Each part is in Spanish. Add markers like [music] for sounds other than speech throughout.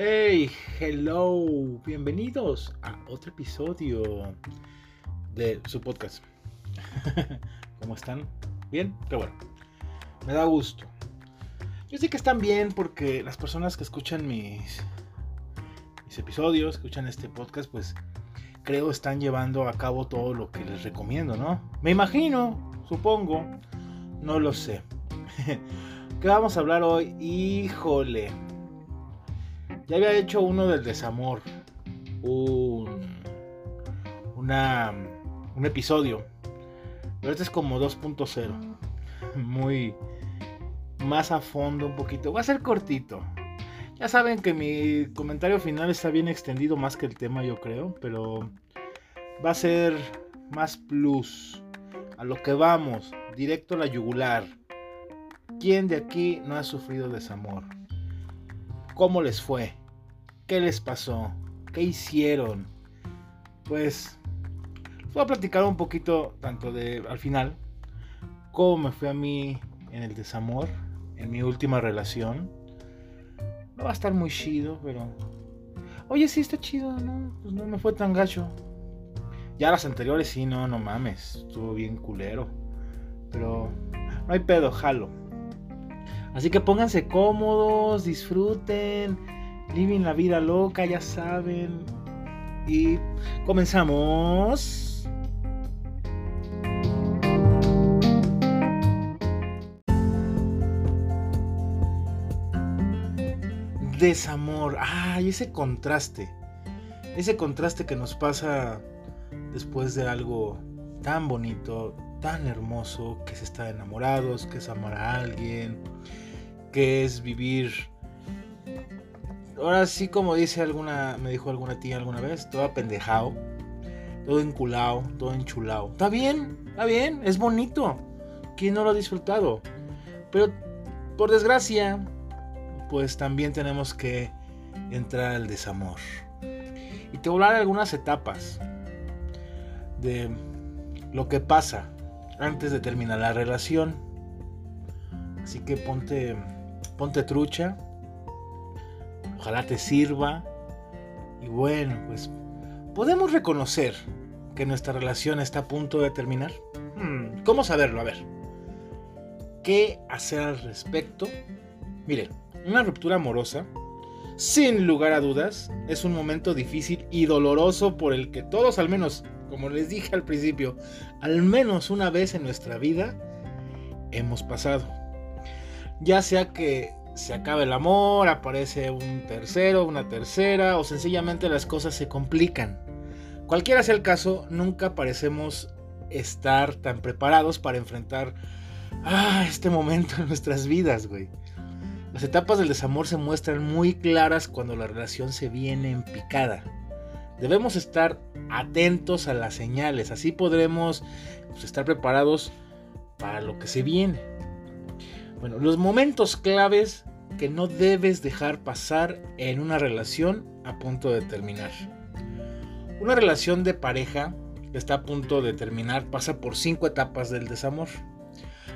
Hey, hello, bienvenidos a otro episodio de su podcast. [laughs] ¿Cómo están? ¿Bien? Qué bueno. Me da gusto. Yo sé que están bien porque las personas que escuchan mis, mis episodios, escuchan este podcast, pues creo están llevando a cabo todo lo que les recomiendo, ¿no? Me imagino, supongo, no lo sé. [laughs] ¿Qué vamos a hablar hoy? Híjole ya había hecho uno del desamor. Un, una, un episodio. Pero este es como 2.0. Muy más a fondo un poquito. Va a ser cortito. Ya saben que mi comentario final está bien extendido más que el tema yo creo. Pero va a ser más plus. A lo que vamos. Directo a la yugular. ¿Quién de aquí no ha sufrido desamor? ¿Cómo les fue? ¿Qué les pasó? ¿Qué hicieron? Pues voy a platicar un poquito tanto de al final cómo me fue a mí en el desamor, en mi última relación. No va a estar muy chido, pero oye, sí está chido, ¿no? Pues no me fue tan gacho. Ya las anteriores sí, no, no mames, estuvo bien culero. Pero no hay pedo, jalo. Así que pónganse cómodos, disfruten, living la vida loca, ya saben. Y comenzamos. Desamor. Ay, ese contraste. Ese contraste que nos pasa después de algo tan bonito, tan hermoso, que es estar enamorados, que es amar a alguien, que es vivir. Ahora sí, como dice alguna, me dijo alguna tía alguna vez, todo apendejado, todo enculado, todo enchulado. Está bien, está bien, es bonito. ¿Quién no lo ha disfrutado? Pero por desgracia, pues también tenemos que entrar al desamor. Y te voy a hablar de algunas etapas de lo que pasa antes de terminar la relación. Así que ponte, ponte trucha. Ojalá te sirva. Y bueno, pues podemos reconocer que nuestra relación está a punto de terminar. Hmm, ¿Cómo saberlo? A ver. ¿Qué hacer al respecto? Miren, una ruptura amorosa, sin lugar a dudas, es un momento difícil y doloroso por el que todos al menos como les dije al principio, al menos una vez en nuestra vida hemos pasado. Ya sea que se acabe el amor, aparece un tercero, una tercera, o sencillamente las cosas se complican. Cualquiera sea el caso, nunca parecemos estar tan preparados para enfrentar ah, este momento en nuestras vidas, güey. Las etapas del desamor se muestran muy claras cuando la relación se viene en picada. Debemos estar atentos a las señales, así podremos pues, estar preparados para lo que se viene. Bueno, los momentos claves que no debes dejar pasar en una relación a punto de terminar. Una relación de pareja que está a punto de terminar pasa por cinco etapas del desamor,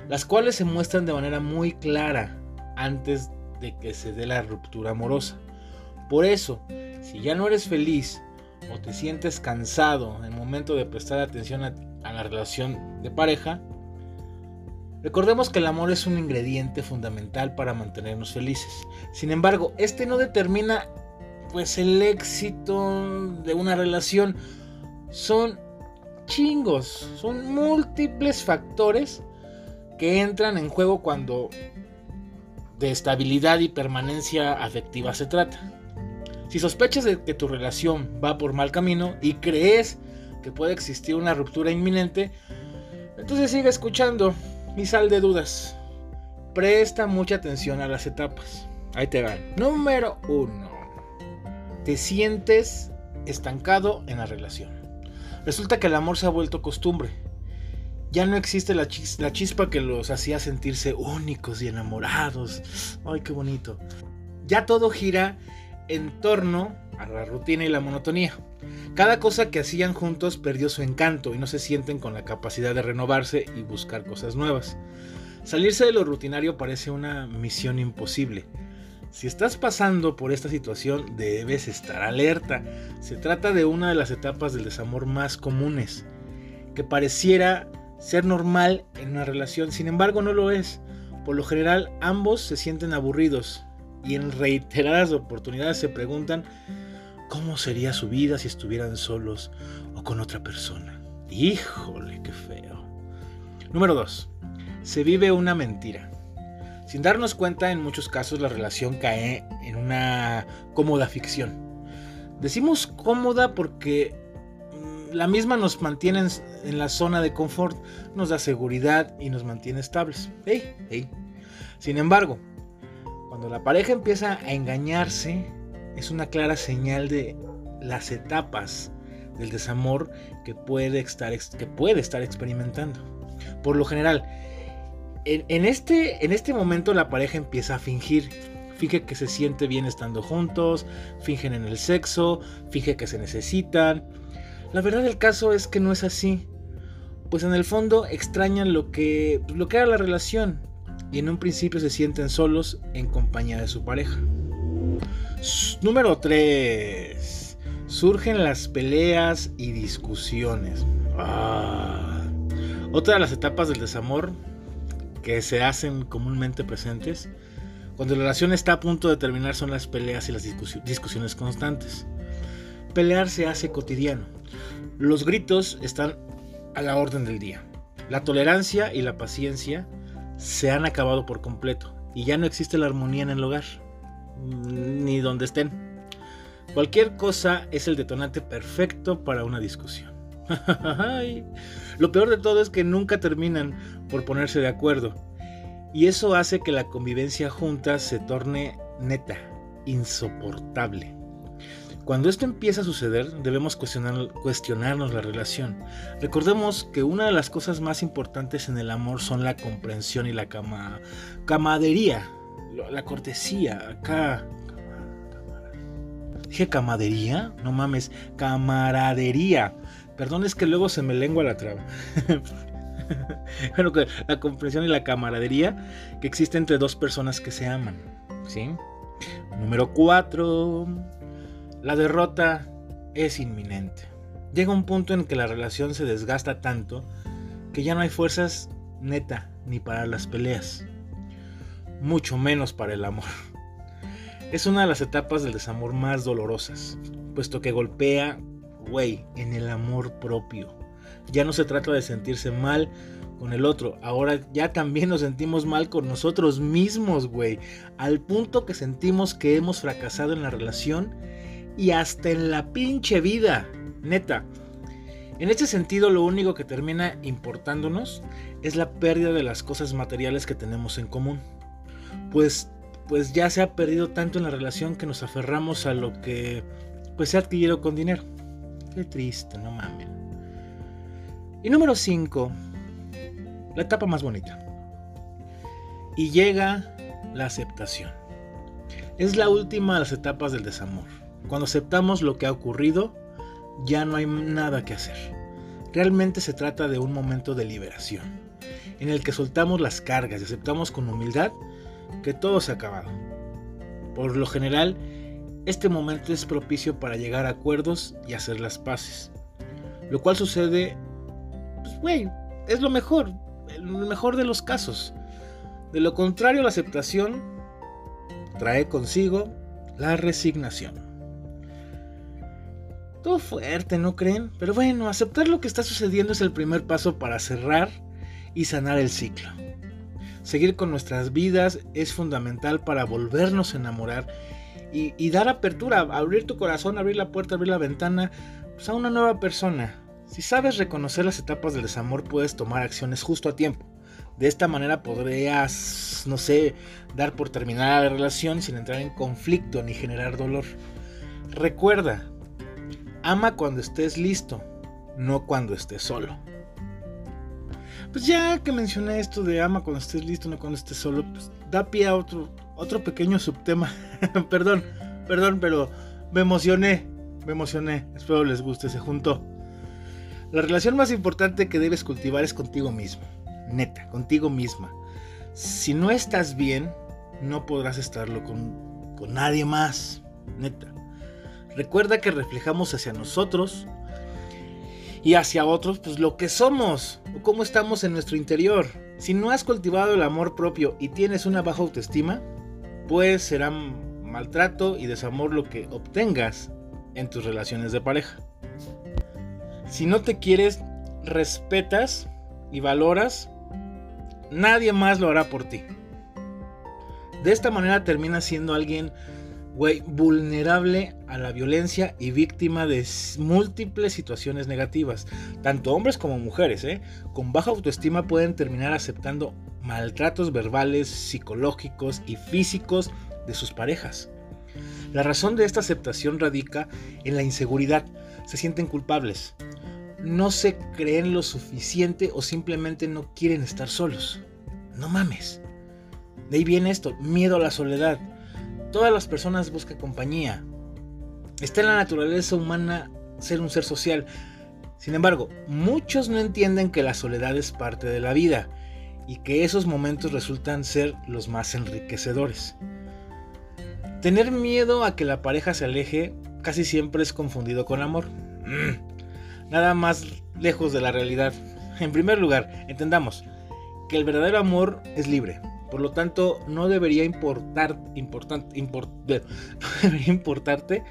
las cuales se muestran de manera muy clara antes de que se dé la ruptura amorosa. Por eso, si ya no eres feliz o te sientes cansado en el momento de prestar atención a, la relación de pareja, recordemos que el amor es un ingrediente fundamental para mantenernos felices. Sin embargo, este no determina pues el éxito de una relación. Son chingos, son múltiples factores que entran en juego cuando de estabilidad y permanencia afectiva se trata. Si sospechas de que tu relación va por mal camino y crees que puede existir una ruptura inminente, entonces sigue escuchando y sal de dudas. Presta mucha atención a las etapas. Ahí te van. Número uno. Te sientes estancado en la relación. Resulta que el amor se ha vuelto costumbre. Ya no existe la, la chispa que los hacía sentirse únicos y enamorados. Ay, qué bonito. Ya todo gira en torno a la rutina y la monotonía. Cada cosa que hacían juntos perdió su encanto y no se sienten con la capacidad de renovarse y buscar cosas nuevas. Salirse de lo rutinario parece una misión imposible. Si estás pasando por esta situación, debes estar alerta. Se trata de una de las etapas del desamor más comunes, que pareciera ser normal en una relación, sin embargo no lo es. Por lo general ambos se sienten aburridos y en reiteradas oportunidades se preguntan cómo sería su vida si estuvieran solos o con otra persona. Híjole, qué feo. Número 2. Se vive una mentira. Sin darnos cuenta, en muchos casos la relación cae en una cómoda ficción. Decimos cómoda porque mm, la misma nos mantiene en la zona de confort, nos da seguridad y nos mantiene estables. Sin embargo, cuando la pareja empieza a engañarse, es una clara señal de las etapas del desamor que puede estar, que puede estar experimentando. Por lo general, en, este, en este momento la pareja empieza a fingir. Finge que se siente bien estando juntos, fingen en el sexo, finge que se necesitan. La verdad del caso es que no es así. Pues en el fondo extrañan lo que, lo que era la relación y en un principio se sienten solos en compañía de su pareja. Número 3. Surgen las peleas y discusiones. Ah. Otra de las etapas del desamor que se hacen comúnmente presentes cuando la relación está a punto de terminar son las peleas y las discusiones constantes. Pelear se hace cotidiano. Los gritos están a la orden del día. La tolerancia y la paciencia se han acabado por completo y ya no existe la armonía en el hogar ni donde estén. Cualquier cosa es el detonante perfecto para una discusión. [laughs] Lo peor de todo es que nunca terminan por ponerse de acuerdo. Y eso hace que la convivencia junta se torne neta, insoportable. Cuando esto empieza a suceder, debemos cuestionar, cuestionarnos la relación. Recordemos que una de las cosas más importantes en el amor son la comprensión y la cama, camadería la cortesía, acá. Dije camadería, no mames, camaradería. Perdón, es que luego se me lengua la traba. [laughs] bueno, la comprensión y la camaradería que existe entre dos personas que se aman. ¿Sí? Número 4. La derrota es inminente. Llega un punto en que la relación se desgasta tanto que ya no hay fuerzas neta ni para las peleas mucho menos para el amor. Es una de las etapas del desamor más dolorosas, puesto que golpea, güey, en el amor propio. Ya no se trata de sentirse mal con el otro, ahora ya también nos sentimos mal con nosotros mismos, güey, al punto que sentimos que hemos fracasado en la relación y hasta en la pinche vida, neta. En este sentido, lo único que termina importándonos es la pérdida de las cosas materiales que tenemos en común pues, pues ya se ha perdido tanto en la relación que nos aferramos a lo que pues se ha adquirido con dinero. Qué triste, no mames. Y número 5, la etapa más bonita. Y llega la aceptación. Es la última de las etapas del desamor. Cuando aceptamos lo que ha ocurrido, ya no hay nada que hacer. Realmente se trata de un momento de liberación, en el que soltamos las cargas y aceptamos con humildad que todo se ha acabado. Por lo general, este momento es propicio para llegar a acuerdos y hacer las paces. Lo cual sucede, pues, güey, es lo mejor, el mejor de los casos. De lo contrario, la aceptación trae consigo la resignación. Todo fuerte, ¿no creen? Pero bueno, aceptar lo que está sucediendo es el primer paso para cerrar y sanar el ciclo. Seguir con nuestras vidas es fundamental para volvernos a enamorar y, dar apertura, abrir tu corazón, abrir la puerta, abrir la ventana pues, a una nueva persona. Si sabes reconocer las etapas del desamor, puedes tomar acciones justo a tiempo. De esta manera podrías, no sé, dar por terminada la relación sin entrar en conflicto ni generar dolor. Recuerda, ama cuando estés listo, no cuando estés solo. Pues ya que mencioné esto de ama cuando estés listo, no cuando estés solo, pues da pie a otro, otro pequeño subtema. [laughs] perdón, perdón, pero me emocioné, me emocioné. Espero les guste, se juntó. La relación más importante que debes cultivar es contigo mismo. Neta, contigo misma. Si no estás bien, no podrás estarlo con con nadie más, neta. Recuerda que reflejamos hacia nosotros y hacia otros pues lo que somos o cómo estamos en nuestro interior. Si no has cultivado el amor propio y tienes una baja autoestima, pues será maltrato y desamor lo que obtengas en tus relaciones de pareja. Si no te quieres, respetas y valoras, nadie más lo hará por ti. De esta manera terminas siendo alguien güey, vulnerable a la violencia y víctima de múltiples situaciones negativas. Tanto hombres como mujeres, ¿eh? con baja autoestima pueden terminar aceptando maltratos verbales, psicológicos y físicos de sus parejas. La razón de esta aceptación radica en la inseguridad. Se sienten culpables. No se creen lo suficiente o simplemente no quieren estar solos. No mames. De ahí viene esto, miedo a la soledad. Todas las personas buscan compañía. Está en la naturaleza humana ser un ser social. Sin embargo, muchos no entienden que la soledad es parte de la vida y que esos momentos resultan ser los más enriquecedores. Tener miedo a que la pareja se aleje casi siempre es confundido con amor. Mm, nada más lejos de la realidad. En primer lugar, entendamos que el verdadero amor es libre. Por lo tanto, no debería importar, [laughs] debería importarte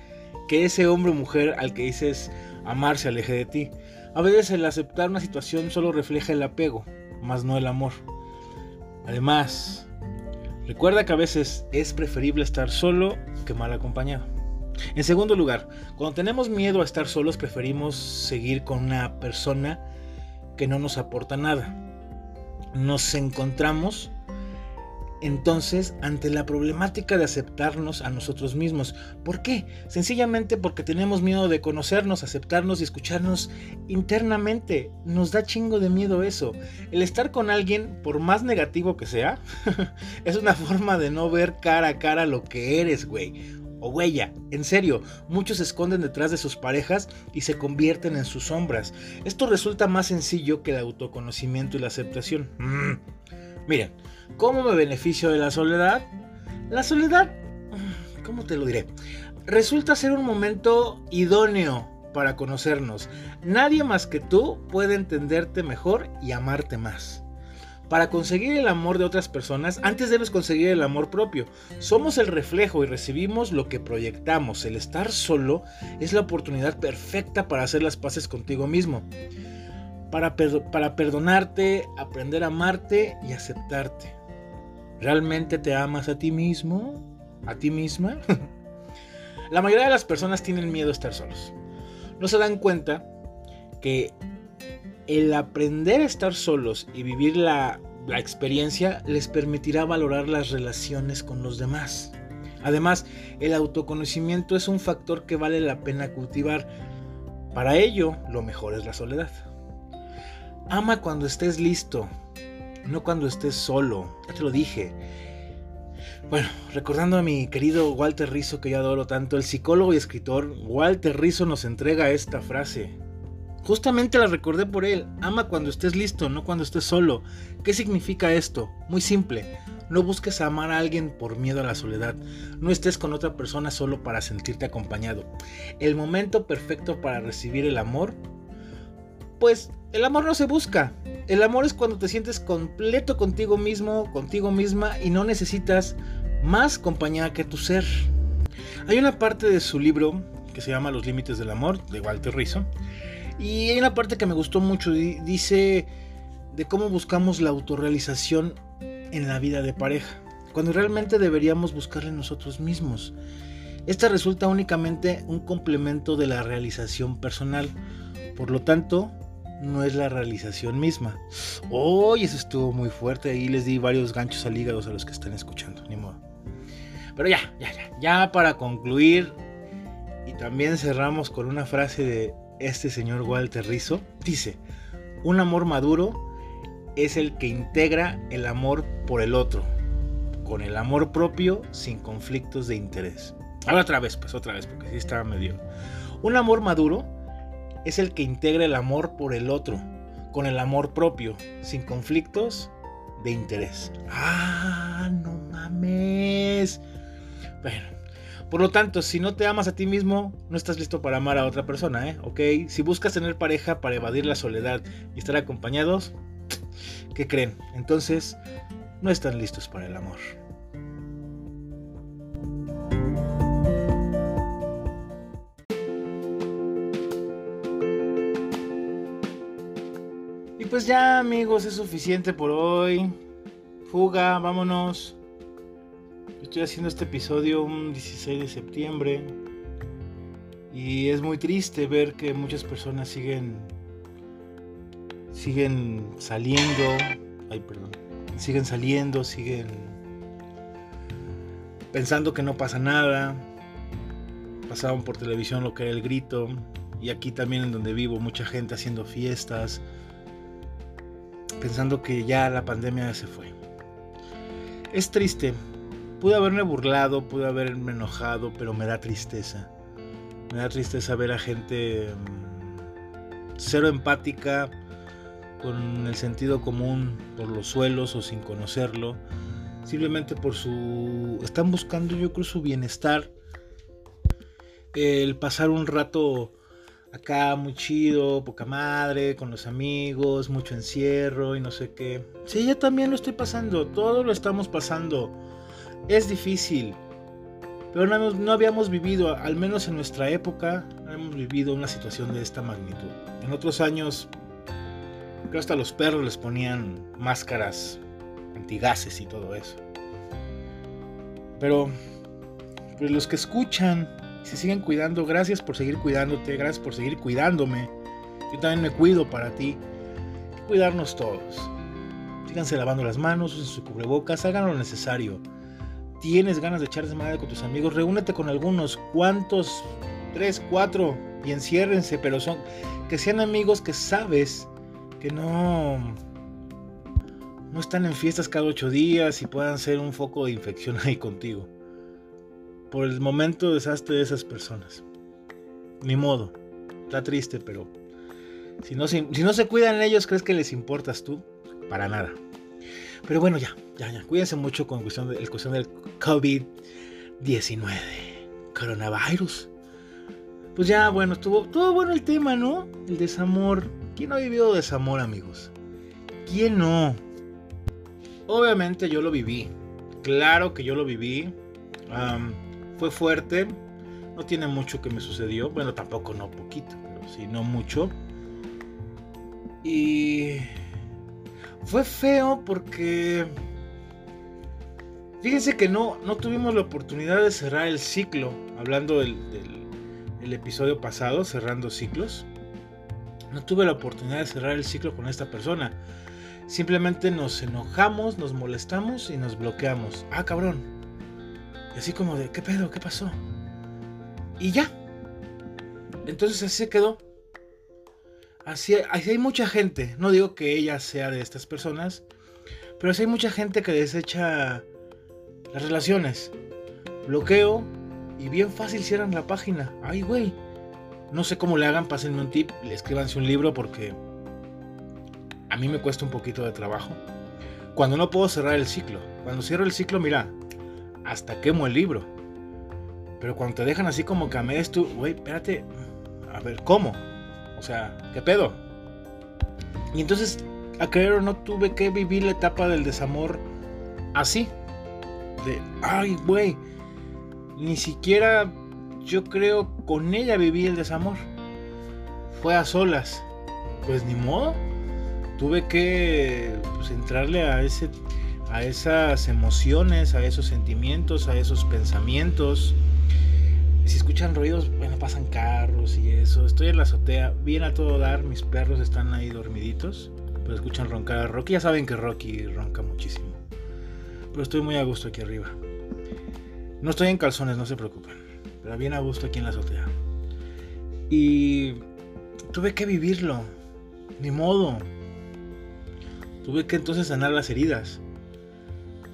que ese hombre o mujer al que dices amar se aleje de ti. A veces el aceptar una situación solo refleja el apego, más no el amor. Además, Recuerda que a veces es preferible estar solo que mal acompañado. En segundo lugar, cuando tenemos miedo a estar solos preferimos seguir con una persona que no nos aporta nada. Nos encontramos entonces ante la problemática de aceptarnos a nosotros mismos. ¿Por qué? Sencillamente porque tenemos miedo de conocernos, aceptarnos y escucharnos internamente. Nos da chingo de miedo eso. El estar con alguien, por más negativo que sea, [laughs] es una forma de no ver cara a cara lo que eres, güey. O huella, en serio, muchos se esconden detrás de sus parejas y se convierten en sus sombras. Esto resulta más sencillo que el autoconocimiento y la aceptación. Mm. Miren, ¿Cómo me beneficio de la soledad? La soledad, ¿cómo te lo diré? Resulta ser un momento idóneo para conocernos. Nadie más que tú puede entenderte mejor y amarte más. Para conseguir el amor de otras personas, antes debes conseguir el amor propio. Somos el reflejo y recibimos lo que proyectamos. El estar solo es la oportunidad perfecta para hacer las paces contigo mismo. Para, para perdonarte, aprender a amarte y aceptarte. ¿Realmente te amas a ti mismo? ¿A ti misma? [laughs] la mayoría de las personas tienen miedo a estar solos. No se dan cuenta que el aprender a estar solos y vivir la, experiencia les permitirá valorar las relaciones con los demás. Además, el autoconocimiento es un factor que vale la pena cultivar. Para ello, lo mejor es la soledad. Ama cuando estés listo, no cuando estés solo, ya te lo dije. Bueno, recordando a mi querido Walter Rizzo que yo adoro tanto, el psicólogo y escritor Walter Rizzo nos entrega esta frase. Justamente la recordé por él, ama cuando estés listo, no cuando estés solo. ¿Qué significa esto? Muy simple, no busques amar a alguien por miedo a la soledad. No estés con otra persona solo para sentirte acompañado. El momento perfecto para recibir el amor, pues el amor no se busca. El amor es cuando te sientes completo contigo mismo, contigo misma y no necesitas más compañía que tu ser. Hay una parte de su libro que se llama Los Límites del Amor, de Walter Rizzo, y hay una parte que me gustó mucho, dice de cómo buscamos la autorrealización en la vida de pareja, cuando realmente deberíamos buscarla nosotros mismos. Esta resulta únicamente un complemento de la realización personal. Por lo tanto, no es la realización misma. Hoy eso estuvo muy fuerte. Ahí les di varios ganchos al hígado a los que están escuchando. Ni modo. Pero ya, ya, ya. Ya para concluir. Y también cerramos con una frase de este señor Walter Rizzo. Dice, un amor maduro es el que integra el amor por el otro. Con el amor propio sin conflictos de interés. Ahora otra vez, pues otra vez, porque sí estaba medio. Un amor maduro es el que integra el amor por el otro, con el amor propio, sin conflictos de interés. Ah, no mames. Bueno, por lo tanto, si no te amas a ti mismo, no estás listo para amar a otra persona, ¿eh? ¿Ok? Si buscas tener pareja para evadir la soledad y estar acompañados, ¿qué creen? Entonces, no están listos para el amor. Pues ya amigos, es suficiente por hoy. Fuga, vámonos. Estoy haciendo este episodio un 16 de septiembre y es muy triste ver que muchas personas siguen siguen saliendo, ay perdón, siguen saliendo, siguen pensando que no pasa nada. Pasaban por televisión lo que era el grito y aquí también en donde vivo mucha gente haciendo fiestas pensando que ya la pandemia se fue. Es triste Pude haberme burlado, pude haberme enojado, pero me da tristeza. Me da tristeza ver a gente mm, cero empática, con el sentido común por los suelos o sin conocerlo. Simplemente por su... Están buscando yo creo su bienestar. El pasar un rato acá muy chido, poca madre, con los amigos, mucho encierro y no sé qué. Sí, yo también lo estoy pasando, todo lo estamos pasando. Es difícil, pero no, habíamos vivido, al menos en nuestra época, no hemos vivido una situación de esta magnitud. En otros años, creo hasta los perros les ponían máscaras antigases y todo eso. Pero, pues los que escuchan se siguen cuidando, gracias por seguir cuidándote, gracias por seguir cuidándome. Yo también me cuido para ti. Cuidarnos todos. Síganse lavando las manos, usen su cubrebocas, hagan lo necesario tienes ganas de echar madre con tus amigos, reúnete con algunos, cuantos, tres, cuatro, y enciérrense, pero son que sean amigos que sabes que no no están en fiestas cada ocho días y puedan ser un foco de infección ahí contigo. Por el momento desastre de esas personas. Ni modo. Está triste, pero si no, si no se cuidan ellos, ¿crees que les importas tú? Para nada. Pero bueno, ya, ya, ya. Cuídense mucho con cuestión de, cuestión del COVID-19. Coronavirus. Pues ya, bueno, estuvo todo bueno el tema, ¿no? El desamor. ¿Quién no ha vivido desamor, amigos? ¿Quién no? Obviamente yo lo viví. Claro que yo lo viví. Fue fuerte. No tiene mucho que me sucedió. Bueno, tampoco no poquito, pero no mucho. Y fue feo porque... Fíjense que no, no tuvimos la oportunidad de cerrar el ciclo, hablando del, episodio pasado, cerrando ciclos. No tuve la oportunidad de cerrar el ciclo con esta persona. Simplemente nos enojamos, nos molestamos y nos bloqueamos. Ah, cabrón. Y así como de, ¿qué pedo? ¿Qué pasó? Y ya. Entonces así se quedó. Así, hay mucha gente, no digo que ella sea de estas personas, pero sí hay mucha gente que desecha las relaciones. Bloqueo y bien fácil cierran la página. Ay, güey. No sé cómo le hagan, pásenme un tip, le escríbanse un libro porque a mí me cuesta un poquito de trabajo. Cuando no puedo cerrar el ciclo. Cuando cierro el ciclo, mira, hasta quemo el libro. Pero cuando te dejan así como que a tú, güey, espérate, a ver, ¿cómo? O sea, ¿qué pedo? Y entonces, a creer o no, tuve que vivir la etapa del desamor así. De, ay, güey. Ni siquiera yo creo con ella viví el desamor. Fue a solas. Pues ni modo. Tuve que pues, entrarle a ese a esas emociones, a esos sentimientos, a esos pensamientos si escuchan ruidos, bueno, pasan carros y eso. Estoy en la azotea, bien a todo dar, mis perros están ahí dormiditos, pero escuchan roncar a Rocky. Ya saben que Rocky ronca muchísimo. Pero estoy muy a gusto aquí arriba. No estoy en calzones, no se preocupen. Pero bien a gusto aquí en la azotea. Y tuve que vivirlo. Ni modo. Tuve que entonces sanar las heridas.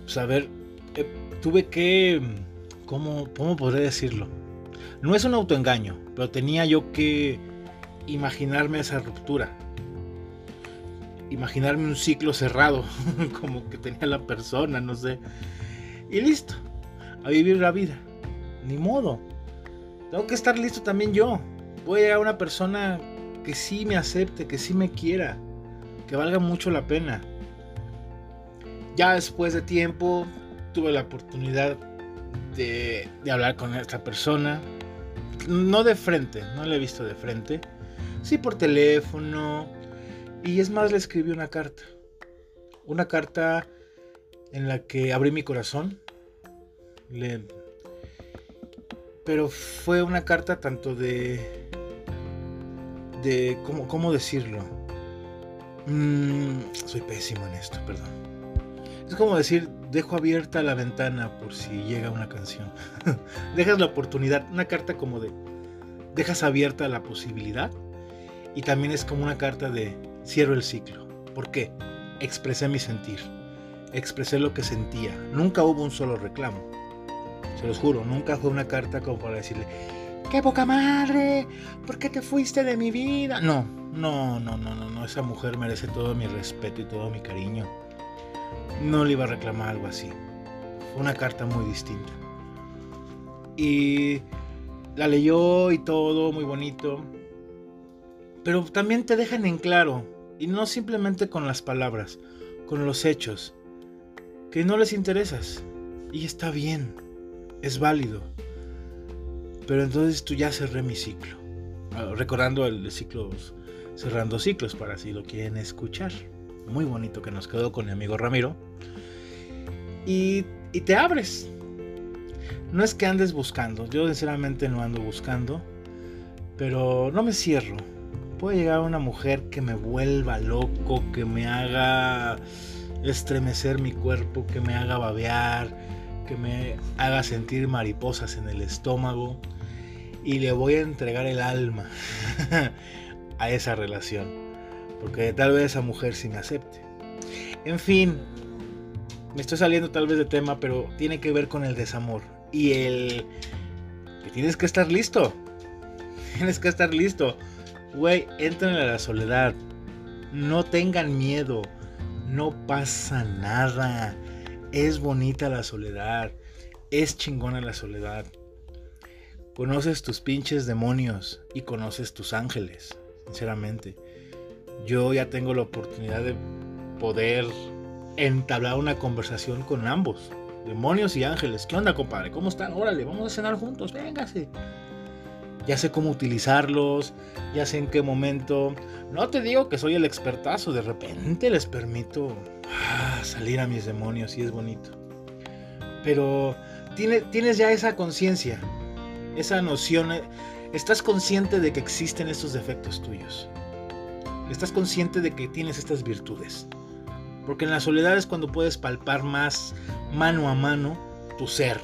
Saber, pues, eh, tuve que... ¿Cómo, ¿Cómo podré decirlo? No es un autoengaño, pero tenía yo que imaginarme esa ruptura. Imaginarme un ciclo cerrado, [laughs] como que tenía la persona, no sé. Y listo, a vivir la vida. ni modo. Tengo que estar listo también yo. Voy a llegar a una persona que sí me acepte, que sí me quiera, que valga mucho la pena. Ya después de tiempo tuve la oportunidad de, hablar con esta persona. No de frente, no la he visto de frente. Sí por teléfono. Y es más, le escribí una carta. Una carta en la que abrí mi corazón. Le... Pero fue una carta tanto de... De... ¿Cómo, cómo decirlo? Mm, soy pésimo en esto, perdón. Es como decir, dejo abierta la ventana por si llega una canción. [laughs] Dejas la oportunidad, una carta como de, dejas abierta la posibilidad. Y también es como una carta de, cierro el ciclo. ¿Por qué? Expresé mi sentir. Expresé lo que sentía. Nunca hubo un solo reclamo. Se los juro, nunca fue una carta como para decirle, ¡qué poca madre! ¿Por qué te fuiste de mi vida? No, no, no, no, no, no. Esa mujer merece todo mi respeto y todo mi cariño no le iba a reclamar algo así. Una carta muy distinta. Y la leyó y todo, muy bonito. Pero también te dejan en claro, y no simplemente con las palabras, con los hechos, que no les interesas. Y está bien, es válido. Pero entonces tú ya cerré mi ciclo. Ah, recordando el ciclo, cerrando ciclos para si lo quieren escuchar muy bonito que nos quedó con mi amigo Ramiro. Y, te abres. No es que andes buscando, yo sinceramente no ando buscando, pero no me cierro. Puede llegar una mujer que me vuelva loco, que me haga estremecer mi cuerpo, que me haga babear, que me haga sentir mariposas en el estómago y le voy a entregar el alma [laughs] a esa relación. Porque tal vez esa mujer sí me acepte. En fin, me estoy saliendo tal vez de tema, pero tiene que ver con el desamor. Y el... que tienes que estar listo. [laughs] Tienes que estar listo. Güey, entren a la soledad. No tengan miedo. No pasa nada. Es bonita la soledad. Es chingona la soledad. Conoces tus pinches demonios y conoces tus ángeles, sinceramente yo ya tengo la oportunidad de poder entablar una conversación con ambos, demonios y ángeles. ¿Qué onda, compadre? ¿Cómo están? Órale, vamos a cenar juntos, véngase. Ya sé cómo utilizarlos, ya sé en qué momento. No te digo que soy el expertazo, de repente les permito ah, salir a mis demonios y es bonito. Pero tienes ya esa conciencia, esa noción, eh, estás consciente de que existen estos defectos tuyos estás consciente de que tienes estas virtudes. Porque en la soledad es cuando puedes palpar más mano a mano tu ser,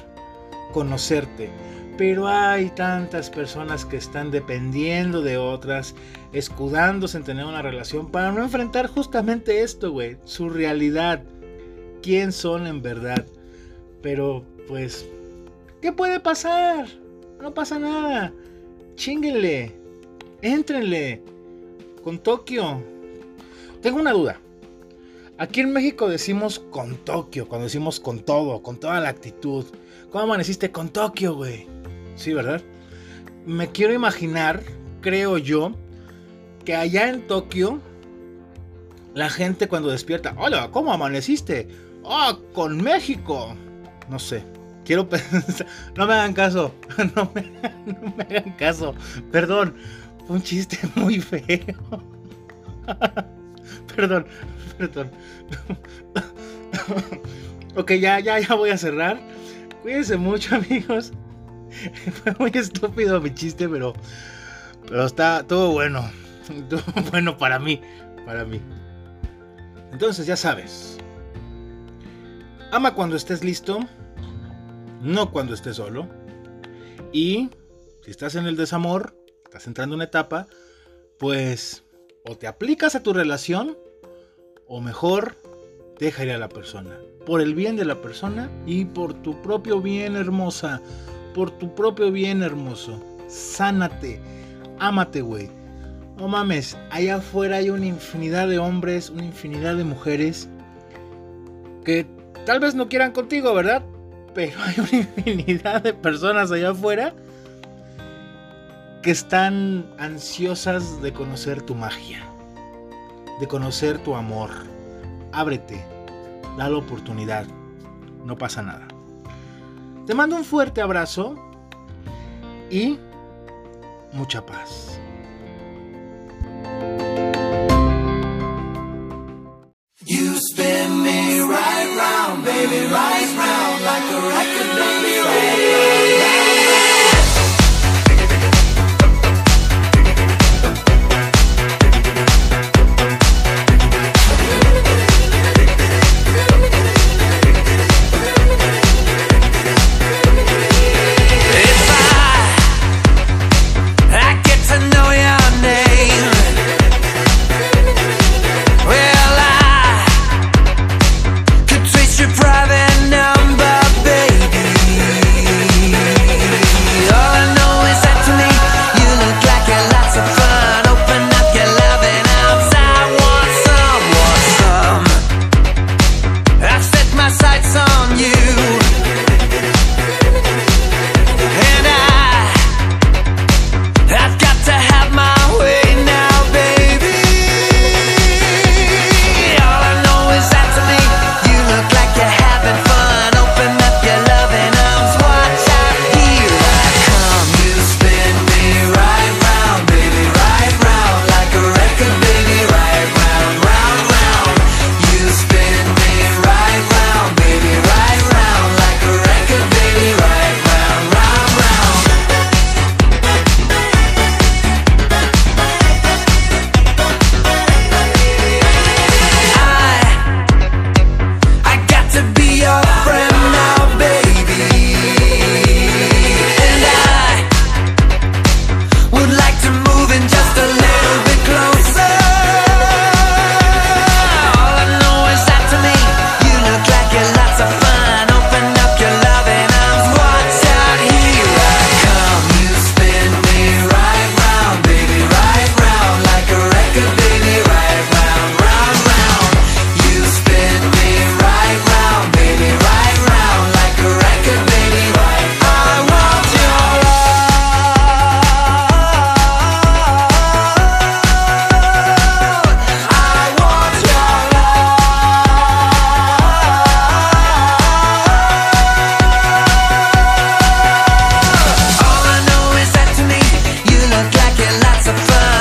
conocerte. Pero hay tantas personas que están dependiendo de otras, escudándose en tener una relación para no enfrentar justamente esto, güey, su realidad. ¿Quién son en verdad? Pero, pues, ¿qué puede pasar? No pasa nada. Chinguenle. Éntrenle con Tokio. Tengo una duda. Aquí en México decimos con Tokio, cuando decimos con todo, con toda la actitud. ¿Cómo amaneciste con Tokio, güey? Sí, ¿verdad? Me quiero imaginar, creo yo, que allá en Tokio, la gente cuando despierta, hola, ¿cómo amaneciste? Ah, con México. No sé, quiero [laughs] pensar, no me hagan caso, [laughs] no me, no me hagan caso, perdón, un chiste [laughs] muy feo. perdón, perdón. ok, ya, ya, ya voy a cerrar. Cuídense mucho, amigos. [laughs] Fue muy estúpido mi chiste, pero. Pero está todo bueno. Todo [laughs] bueno para mí. Para mí. Entonces, ya sabes. Ama cuando estés listo. No cuando estés solo. Y si estás en el desamor, estás entrando en una etapa, pues o te aplicas a tu relación o mejor deja ir a la persona. Por el bien de la persona y por tu propio bien hermosa. Por tu propio bien hermoso. Sánate. Ámate, güey. No mames, allá afuera hay una infinidad de hombres, una infinidad de mujeres que tal vez no quieran contigo, ¿verdad? Pero [laughs] hay una infinidad de personas allá afuera que están ansiosas de conocer tu magia, de conocer tu amor. Ábrete, da la oportunidad, no pasa nada. Te mando un fuerte abrazo y mucha paz. lots of fun.